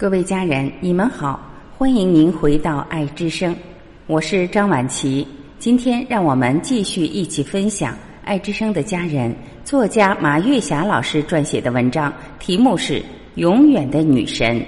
各位家人，你们好，欢迎您回到爱之声，我是张婉琪。今天让我们继续一起分享爱之声的家人作家马月霞老师撰写的文章，题目是《永远的女神》。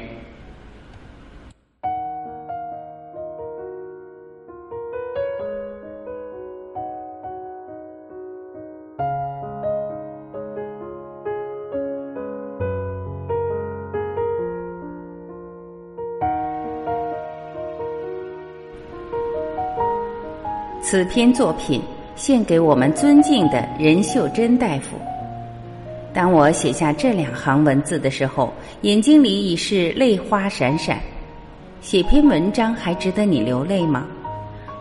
此篇作品献给我们尊敬的任秀珍大夫。当我写下这两行文字的时候，眼睛里已是泪花闪闪。写篇文章还值得你流泪吗？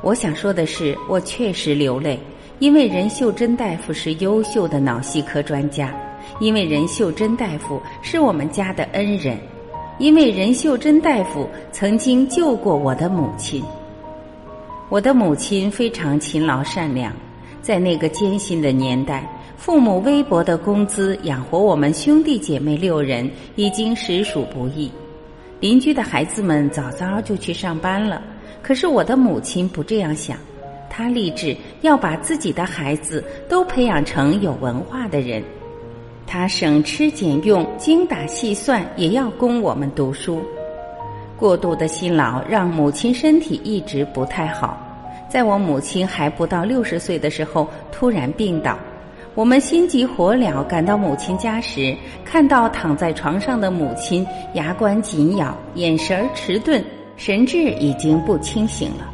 我想说的是，我确实流泪，因为任秀珍大夫是优秀的脑系科专家，因为任秀珍大夫是我们家的恩人，因为任秀珍大夫曾经救过我的母亲。我的母亲非常勤劳善良，在那个艰辛的年代，父母微薄的工资养活我们兄弟姐妹六人已经实属不易。邻居的孩子们早早就去上班了，可是我的母亲不这样想，她立志要把自己的孩子都培养成有文化的人。她省吃俭用、精打细算，也要供我们读书。过度的辛劳让母亲身体一直不太好，在我母亲还不到六十岁的时候突然病倒，我们心急火燎赶到母亲家时，看到躺在床上的母亲牙关紧咬，眼神迟钝，神志已经不清醒了。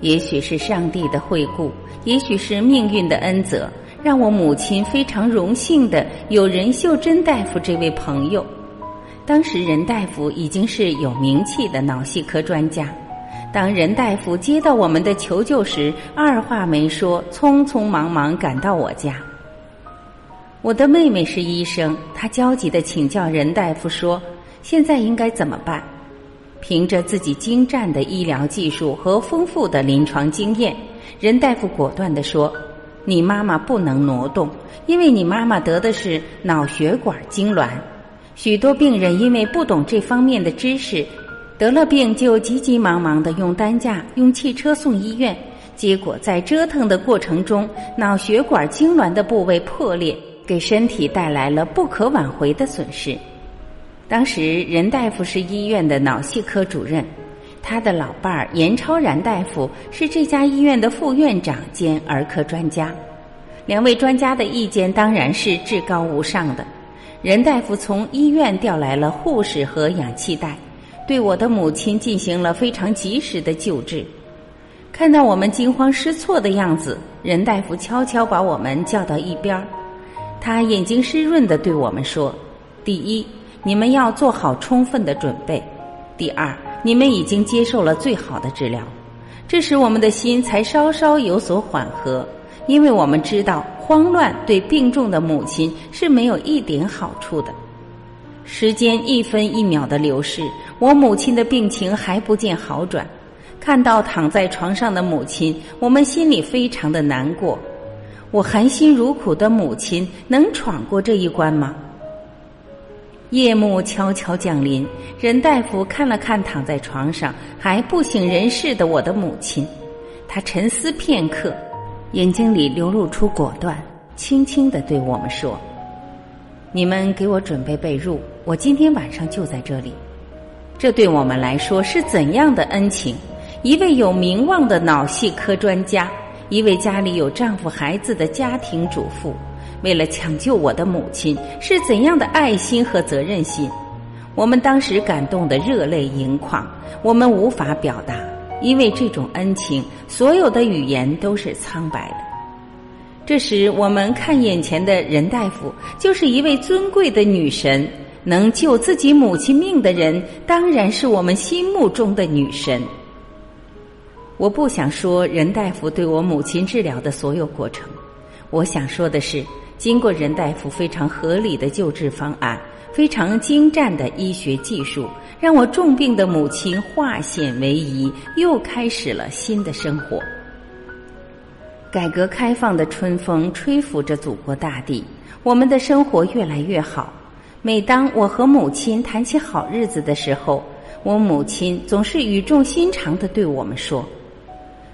也许是上帝的惠顾，也许是命运的恩泽，让我母亲非常荣幸的有任秀珍大夫这位朋友。当时任大夫已经是有名气的脑系科专家。当任大夫接到我们的求救时，二话没说，匆匆忙忙赶到我家。我的妹妹是医生，她焦急的请教任大夫说：“现在应该怎么办？”凭着自己精湛的医疗技术和丰富的临床经验，任大夫果断的说：“你妈妈不能挪动，因为你妈妈得的是脑血管痉挛。”许多病人因为不懂这方面的知识，得了病就急急忙忙的用担架、用汽车送医院，结果在折腾的过程中，脑血管痉挛的部位破裂，给身体带来了不可挽回的损失。当时任大夫是医院的脑系科主任，他的老伴儿严超然大夫是这家医院的副院长兼儿科专家，两位专家的意见当然是至高无上的。任大夫从医院调来了护士和氧气袋，对我的母亲进行了非常及时的救治。看到我们惊慌失措的样子，任大夫悄悄把我们叫到一边儿，他眼睛湿润的对我们说：“第一，你们要做好充分的准备；第二，你们已经接受了最好的治疗。”这时我们的心才稍稍有所缓和。因为我们知道，慌乱对病重的母亲是没有一点好处的。时间一分一秒的流逝，我母亲的病情还不见好转。看到躺在床上的母亲，我们心里非常的难过。我含辛茹苦的母亲能闯过这一关吗？夜幕悄悄降临，任大夫看了看躺在床上还不省人事的我的母亲，他沉思片刻。眼睛里流露出果断，轻轻的对我们说：“你们给我准备被褥，我今天晚上就在这里。”这对我们来说是怎样的恩情？一位有名望的脑系科专家，一位家里有丈夫孩子的家庭主妇，为了抢救我的母亲，是怎样的爱心和责任心？我们当时感动得热泪盈眶，我们无法表达。因为这种恩情，所有的语言都是苍白的。这时，我们看眼前的任大夫，就是一位尊贵的女神，能救自己母亲命的人，当然是我们心目中的女神。我不想说任大夫对我母亲治疗的所有过程，我想说的是，经过任大夫非常合理的救治方案，非常精湛的医学技术。让我重病的母亲化险为夷，又开始了新的生活。改革开放的春风吹拂着祖国大地，我们的生活越来越好。每当我和母亲谈起好日子的时候，我母亲总是语重心长的对我们说：“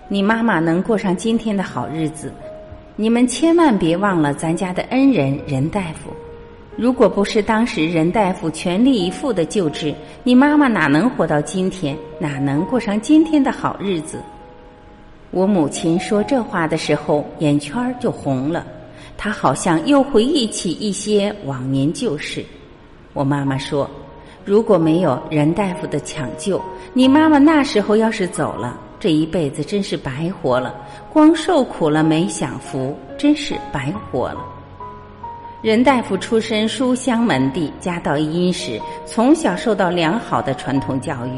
你妈妈能过上今天的好日子，你们千万别忘了咱家的恩人任大夫。如果不是当时任大夫全力以赴的救治，你妈妈哪能活到今天？哪能过上今天的好日子？”我母亲说这话的时候，眼圈就红了。她好像又回忆起一些往年旧事。我妈妈说：“如果没有任大夫的抢救，你妈妈那时候要是走了，这一辈子真是白活了，光受苦了没享福，真是白活了。”任大夫出身书香门第，家道殷实，从小受到良好的传统教育。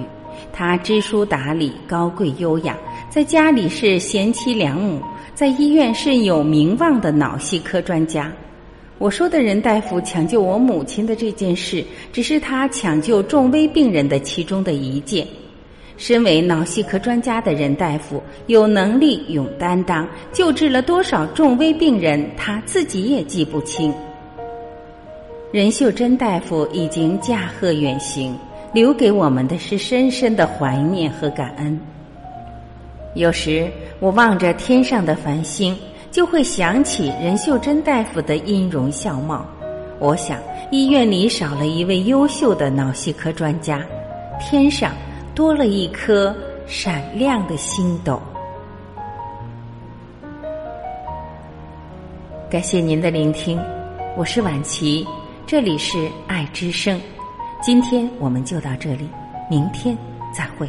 他知书达理，高贵优雅，在家里是贤妻良母。在医院是有名望的脑系科专家。我说的任大夫抢救我母亲的这件事，只是他抢救重危病人的其中的一件。身为脑系科专家的任大夫，有能力、有担当，救治了多少重危病人，他自己也记不清。任秀珍大夫已经驾鹤远行，留给我们的是深深的怀念和感恩。有时。我望着天上的繁星，就会想起任秀珍大夫的音容笑貌。我想，医院里少了一位优秀的脑系科专家，天上多了一颗闪亮的星斗。感谢您的聆听，我是婉琪，这里是爱之声。今天我们就到这里，明天再会。